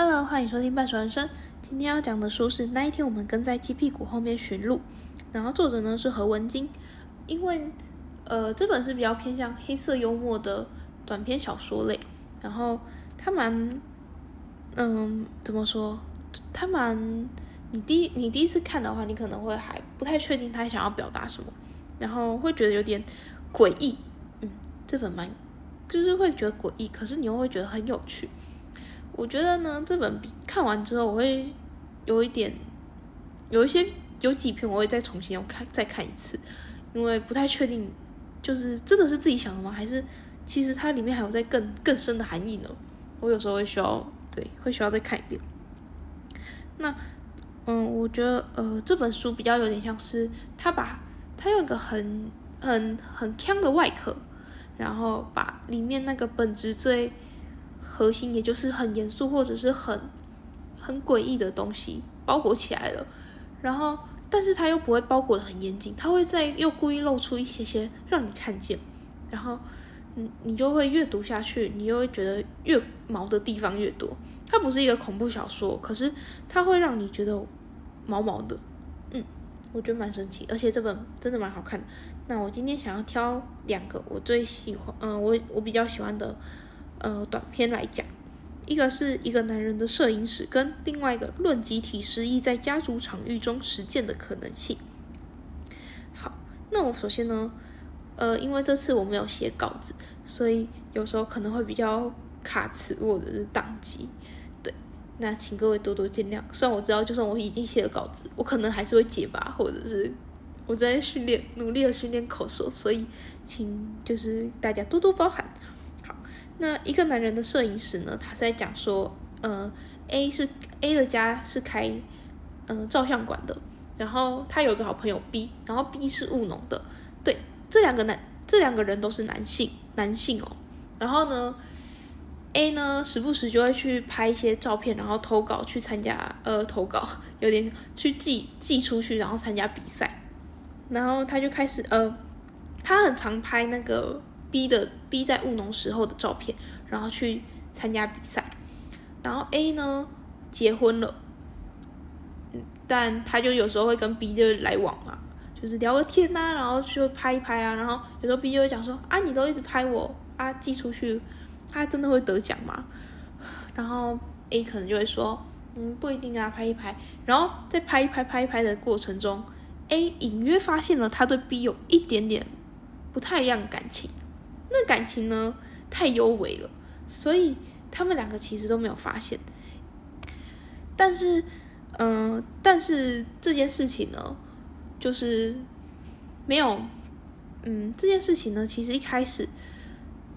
Hello，欢迎收听半熟人生。今天要讲的书是那一天我们跟在鸡屁股后面寻路，然后作者呢是何文金。因为呃这本是比较偏向黑色幽默的短篇小说类，然后它蛮嗯怎么说？它蛮你第一你第一次看的话，你可能会还不太确定他想要表达什么，然后会觉得有点诡异。嗯，这本蛮就是会觉得诡异，可是你又会觉得很有趣。我觉得呢，这本看完之后，我会有一点有一些有几篇我会再重新要看再看一次，因为不太确定，就是真的是自己想的吗？还是其实它里面还有在更更深的含义呢？我有时候会需要对会需要再看一遍。那嗯，我觉得呃这本书比较有点像是他把他用一个很很很强的外壳，然后把里面那个本质最核心，也就是很严肃或者是很很诡异的东西包裹起来了，然后但是它又不会包裹的很严谨，它会在又故意露出一些些让你看见，然后嗯你就会越读下去，你又会觉得越毛的地方越多。它不是一个恐怖小说，可是它会让你觉得毛毛的，嗯，我觉得蛮神奇，而且这本真的蛮好看的。那我今天想要挑两个我最喜欢，嗯，我我比较喜欢的呃短片来讲，一个是一个男人的摄影史，跟另外一个论集体失忆在家族场域中实践的可能性。好，那我首先呢，呃，因为这次我没有写稿子，所以有时候可能会比较卡词或者是宕机。对那请各位多多见谅。虽然我知道，就算我已经写了稿子，我可能还是会结巴，或者是我在训练，努力的训练口说，所以请就是大家多多包涵。那一个男人的摄影师呢，他是在讲说，呃，A 是 A 的家是开嗯照相馆的，然后他有个好朋友 B，然后 B 是务农的，对，这两个男这两个人都是男性，男性哦，然后呢？A 呢，时不时就会去拍一些照片，然后投稿去参加，呃，投稿有点去寄寄出去，然后参加比赛。然后他就开始，呃，他很常拍那个 B 的 B 在务农时候的照片，然后去参加比赛。然后 A 呢，结婚了，但他就有时候会跟 B 就来往嘛，就是聊个天呐，然后就拍一拍啊。然后有时候 B 就会讲说，啊，你都一直拍我啊，寄出去。他真的会得奖吗？然后 A 可能就会说，嗯，不一定啊，拍一拍。然后在拍一拍、拍一拍的过程中，A 隐约发现了他对 B 有一点点不太一样的感情。那感情呢，太幽微了，所以他们两个其实都没有发现。但是，嗯，但是这件事情呢，就是没有，嗯，这件事情呢，其实一开始。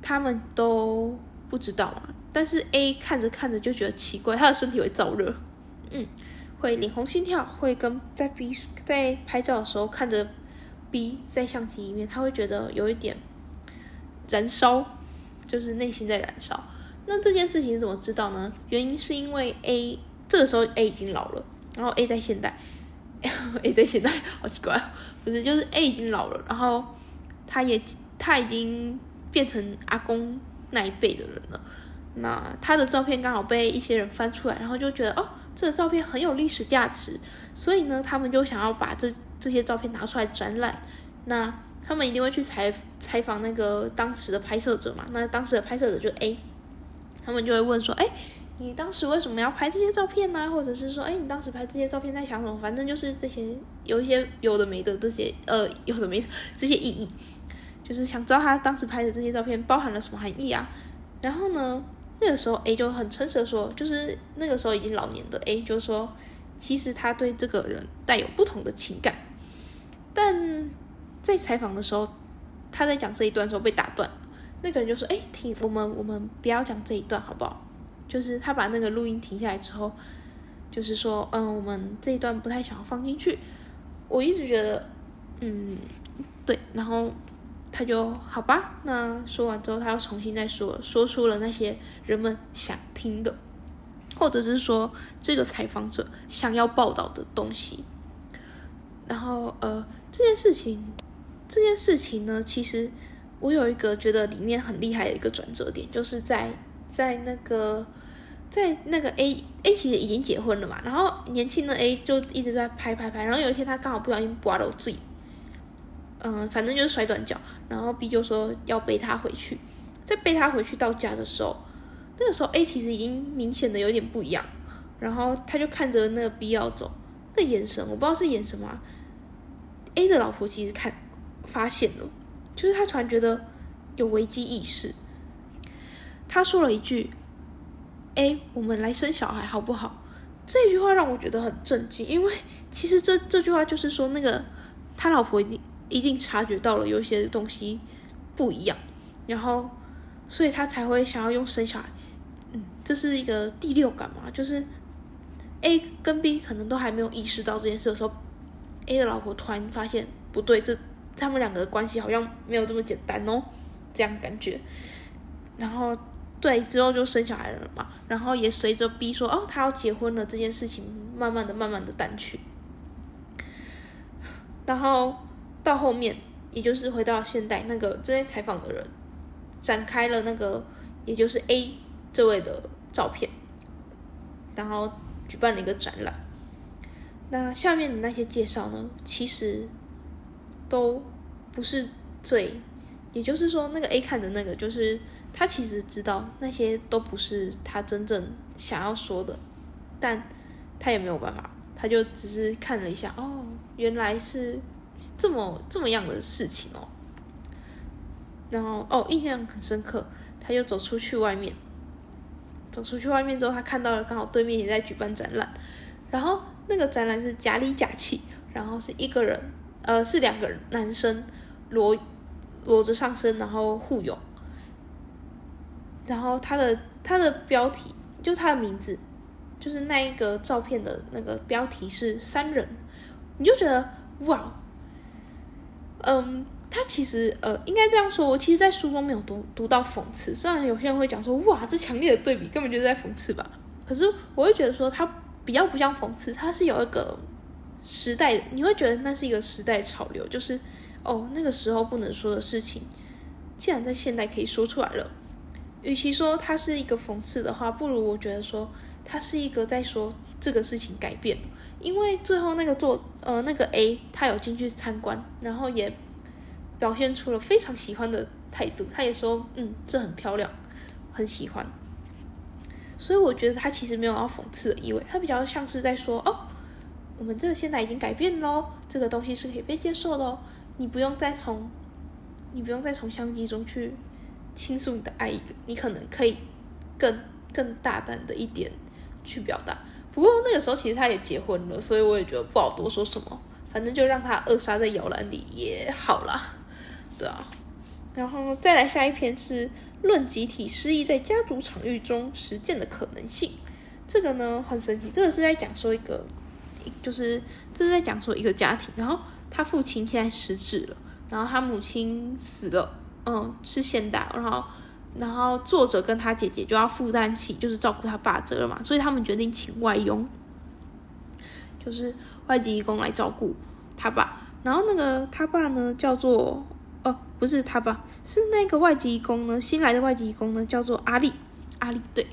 他们都不知道嘛，但是 A 看着看着就觉得奇怪，他的身体会燥热，嗯，会脸红心跳，会跟在 B 在拍照的时候看着 B 在相机里面，他会觉得有一点燃烧，就是内心在燃烧。那这件事情怎么知道呢？原因是因为 A 这个时候 A 已经老了，然后 A 在现代，A 在现代好奇怪，不是就是 A 已经老了，然后他也他已经。变成阿公那一辈的人了，那他的照片刚好被一些人翻出来，然后就觉得哦，这个照片很有历史价值，所以呢，他们就想要把这这些照片拿出来展览。那他们一定会去采采访那个当时的拍摄者嘛？那当时的拍摄者就 A，他们就会问说：哎，你当时为什么要拍这些照片呢？或者是说，哎，你当时拍这些照片在想什么？反正就是这些有一些有的没的这些呃有的没的这些意义。就是想知道他当时拍的这些照片包含了什么含义啊？然后呢，那个时候 A 就很诚实的说，就是那个时候已经老年的 A 就说，其实他对这个人带有不同的情感。但在采访的时候，他在讲这一段的时候被打断，那个人就说：“哎，停，我们我们不要讲这一段好不好？”就是他把那个录音停下来之后，就是说：“嗯，我们这一段不太想要放进去。”我一直觉得，嗯，对，然后。他就好吧，那说完之后，他又重新再说，说出了那些人们想听的，或者是说这个采访者想要报道的东西。然后，呃，这件事情，这件事情呢，其实我有一个觉得里面很厉害的一个转折点，就是在在那个在那个 A A 其实已经结婚了嘛，然后年轻的 A 就一直在拍拍拍，然后有一天他刚好不小心刮到嘴，嗯，反正就是摔断脚，然后 B 就说要背他回去，在背他回去到家的时候，那个时候 A 其实已经明显的有点不一样，然后他就看着那个 B 要走，那眼神我不知道是演什么，A 的老婆其实看发现了，就是他突然觉得有危机意识，他说了一句。哎，我们来生小孩好不好？这句话让我觉得很震惊，因为其实这这句话就是说，那个他老婆一定一定察觉到了有些东西不一样，然后所以他才会想要用生小孩。嗯，这是一个第六感嘛，就是 A 跟 B 可能都还没有意识到这件事的时候，A 的老婆突然发现不对，这他们两个关系好像没有这么简单哦，这样感觉，然后。对，之后就生小孩了嘛，然后也随着 B 说哦，他要结婚了这件事情，慢慢的、慢慢的淡去。然后到后面，也就是回到现代，那个正在采访的人展开了那个，也就是 A 这位的照片，然后举办了一个展览。那下面的那些介绍呢，其实都不是最，也就是说，那个 A 看的那个就是。他其实知道那些都不是他真正想要说的，但他也没有办法，他就只是看了一下，哦，原来是这么这么样的事情哦。然后哦，印象很深刻，他又走出去外面，走出去外面之后，他看到了刚好对面也在举办展览，然后那个展览是假里假气，然后是一个人，呃，是两个男生裸裸着上身，然后互泳。然后他的他的标题就他的名字，就是那一个照片的那个标题是三人，你就觉得哇，嗯，他其实呃应该这样说，我其实，在书中没有读读到讽刺，虽然有些人会讲说哇，这强烈的对比根本就是在讽刺吧，可是我会觉得说他比较不像讽刺，他是有一个时代，你会觉得那是一个时代潮流，就是哦那个时候不能说的事情，既然在现代可以说出来了。与其说它是一个讽刺的话，不如我觉得说它是一个在说这个事情改变了。因为最后那个做呃那个 A 他有进去参观，然后也表现出了非常喜欢的态度。他也说嗯这很漂亮，很喜欢。所以我觉得他其实没有要讽刺的意味，他比较像是在说哦我们这个现在已经改变喽，这个东西是可以被接受的哦，你不用再从你不用再从相机中去。倾诉你的爱意，你可能可以更更大胆的一点去表达。不过那个时候其实他也结婚了，所以我也觉得不好多说什么。反正就让他扼杀在摇篮里也好啦，对啊。然后再来下一篇是论集体失忆在家族场域中实践的可能性。这个呢很神奇，这个是在讲说一个，就是这是在讲说一个家庭，然后他父亲现在失智了，然后他母亲死了。嗯，是现代，然后，然后作者跟他姐姐就要负担起就是照顾他爸责任嘛，所以他们决定请外佣，就是外籍义工来照顾他爸。然后那个他爸呢叫做，哦，不是他爸，是那个外籍工呢，新来的外籍工呢叫做阿丽，阿丽对。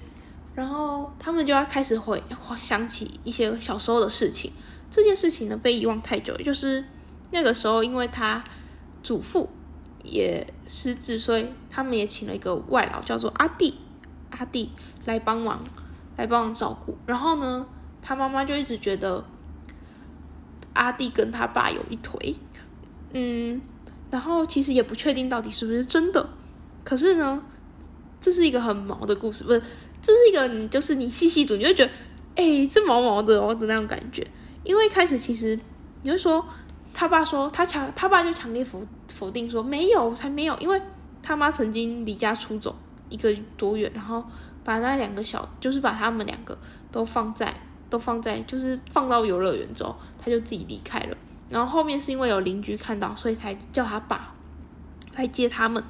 然后他们就要开始回想起一些小时候的事情，这件事情呢被遗忘太久，就是那个时候因为他祖父。也失智，所以他们也请了一个外劳，叫做阿弟，阿弟来帮忙，来帮忙照顾。然后呢，他妈妈就一直觉得阿弟跟他爸有一腿，嗯，然后其实也不确定到底是不是真的。可是呢，这是一个很毛的故事，不是？这是一个你就是你细细读，你会觉得，哎，这毛毛的哦的那种感觉。因为一开始其实你会说，他爸说他强，他爸就强烈否。否定说没有，才没有，因为他妈曾经离家出走一个多月，然后把那两个小，就是把他们两个都放在，都放在，就是放到游乐园之后，他就自己离开了。然后后面是因为有邻居看到，所以才叫他爸来接他们。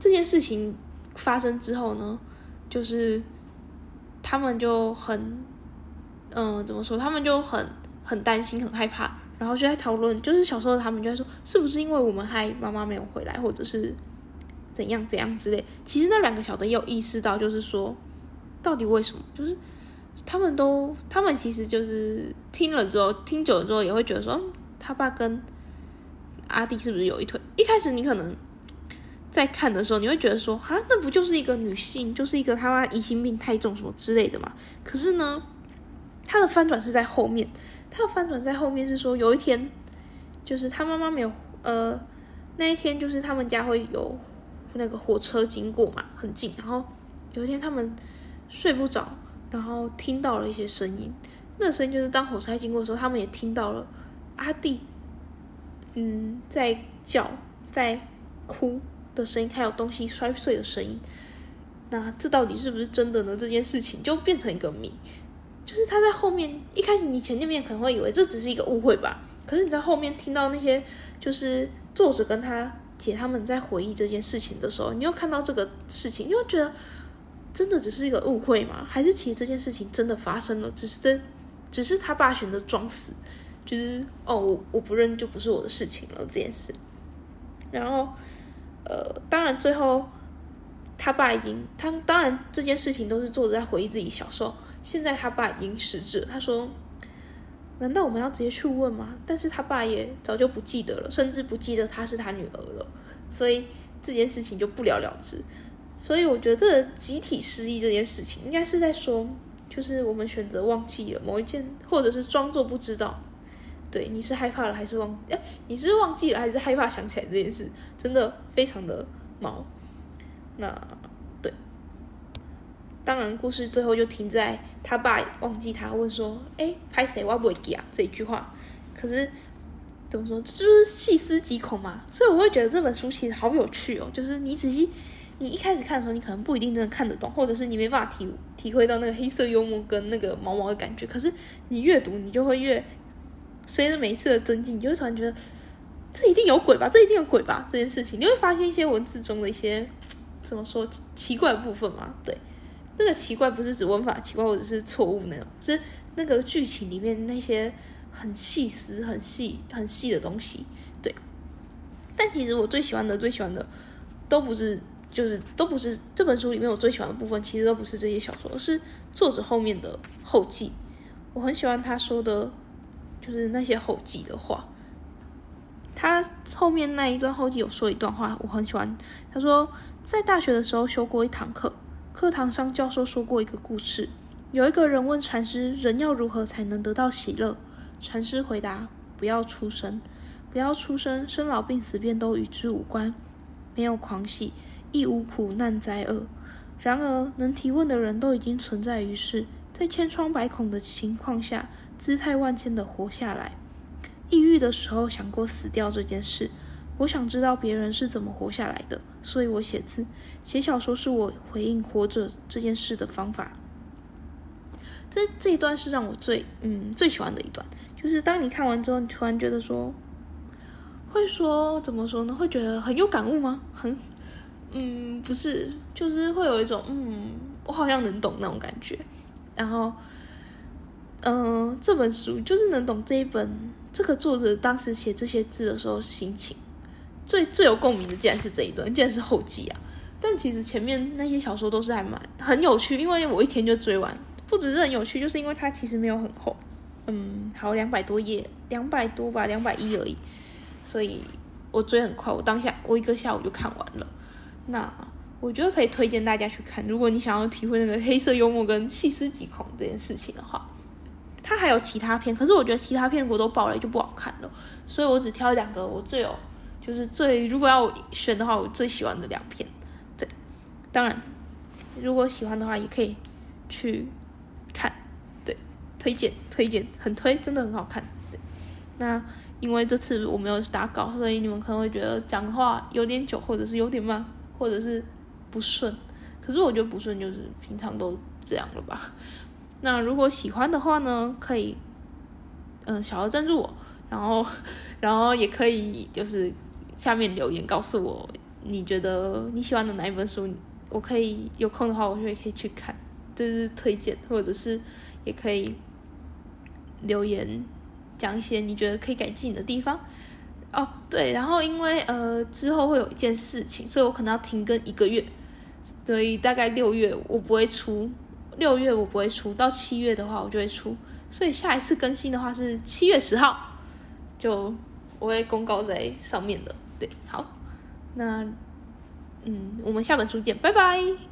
这件事情发生之后呢，就是他们就很，嗯，怎么说？他们就很很担心，很害怕。然后就在讨论，就是小时候他们就在说，是不是因为我们害妈妈没有回来，或者是怎样怎样之类。其实那两个小的也有意识到，就是说到底为什么？就是他们都，他们其实就是听了之后，听久了之后也会觉得说，他爸跟阿弟是不是有一腿？一开始你可能在看的时候，你会觉得说，哈，那不就是一个女性，就是一个他妈疑心病太重什么之类的嘛？可是呢，他的翻转是在后面，他的翻转在后面是说，有一天，就是他妈妈没有，呃，那一天就是他们家会有那个火车经过嘛，很近，然后有一天他们睡不着，然后听到了一些声音，那声音就是当火车经过的时候，他们也听到了阿弟。嗯，在叫，在哭的声音，还有东西摔碎的声音。那这到底是不是真的呢？这件事情就变成一个谜。就是他在后面一开始，你前面可能会以为这只是一个误会吧。可是你在后面听到那些，就是作者跟他姐他们在回忆这件事情的时候，你又看到这个事情，你会觉得真的只是一个误会吗？还是其实这件事情真的发生了？只是真，只是他爸选择装死。就是哦，我我不认就不是我的事情了这件事。然后，呃，当然最后他爸已经，他当然这件事情都是作者在回忆自己小时候。现在他爸已经失智，他说：“难道我们要直接去问吗？”但是他爸也早就不记得了，甚至不记得他是他女儿了，所以这件事情就不了了之。所以我觉得这个集体失忆这件事情，应该是在说，就是我们选择忘记了某一件，或者是装作不知道。对，你是害怕了还是忘？哎，你是忘记了还是害怕想起来这件事？真的非常的毛。那对，当然故事最后就停在他爸忘记他问说：“哎，拍谁？我不会记啊。”这一句话。可是怎么说，就是细思极恐嘛。所以我会觉得这本书其实好有趣哦。就是你仔细，你一开始看的时候，你可能不一定真的看得懂，或者是你没办法体体会到那个黑色幽默跟那个毛毛的感觉。可是你越读，你就会越。随着每一次的增进，你就会突然觉得这一定有鬼吧，这一定有鬼吧这件事情，你会发现一些文字中的一些怎么说奇怪部分嘛？对，那个奇怪不是指文法奇怪或者是错误那种，是那个剧情里面那些很细思、很细、很细的东西。对，但其实我最喜欢的、最喜欢的都不是，就是都不是这本书里面我最喜欢的部分，其实都不是这些小说，是作者后面的后记。我很喜欢他说的。就是那些后记的话，他后面那一段后记有说一段话，我很喜欢。他说，在大学的时候修过一堂课，课堂上教授说过一个故事。有一个人问禅师：“人要如何才能得到喜乐？”禅师回答：“不要出生，不要出生，生老病死便都与之无关。没有狂喜，亦无苦难灾厄。然而，能提问的人都已经存在于世，在千疮百孔的情况下。”姿态万千的活下来，抑郁的时候想过死掉这件事。我想知道别人是怎么活下来的，所以我写字、写小说是我回应活着这件事的方法。这这一段是让我最嗯最喜欢的一段，就是当你看完之后，你突然觉得说，会说怎么说呢？会觉得很有感悟吗？很嗯不是，就是会有一种嗯我好像能懂那种感觉，然后。嗯，这本书就是能懂这一本这个作者当时写这些字的时候心情，最最有共鸣的竟然是这一段，竟然是后记啊！但其实前面那些小说都是还蛮很有趣，因为我一天就追完，不只是很有趣，就是因为它其实没有很厚，嗯，好两百多页，两百多吧，两百一而已，所以我追很快，我当下我一个下午就看完了。那我觉得可以推荐大家去看，如果你想要体会那个黑色幽默跟细思极恐这件事情的话。它还有其他片，可是我觉得其他片如果都爆雷就不好看了，所以我只挑两个我最有，就是最如果要我选的话，我最喜欢的两片。对，当然如果喜欢的话也可以去看，对，推荐推荐很推，真的很好看。对，那因为这次我没有打稿，所以你们可能会觉得讲话有点久，或者是有点慢，或者是不顺。可是我觉得不顺就是平常都这样了吧。那如果喜欢的话呢，可以，嗯，小额赞助我，然后，然后也可以就是下面留言告诉我你觉得你喜欢的哪一本书，我可以有空的话，我就会可以去看，就是推荐，或者是也可以留言讲一些你觉得可以改进的地方。哦，对，然后因为呃之后会有一件事情，所以我可能要停更一个月，所以大概六月我不会出。六月我不会出，到七月的话我就会出，所以下一次更新的话是七月十号，就我会公告在上面的。对，好，那嗯，我们下本书见，拜拜。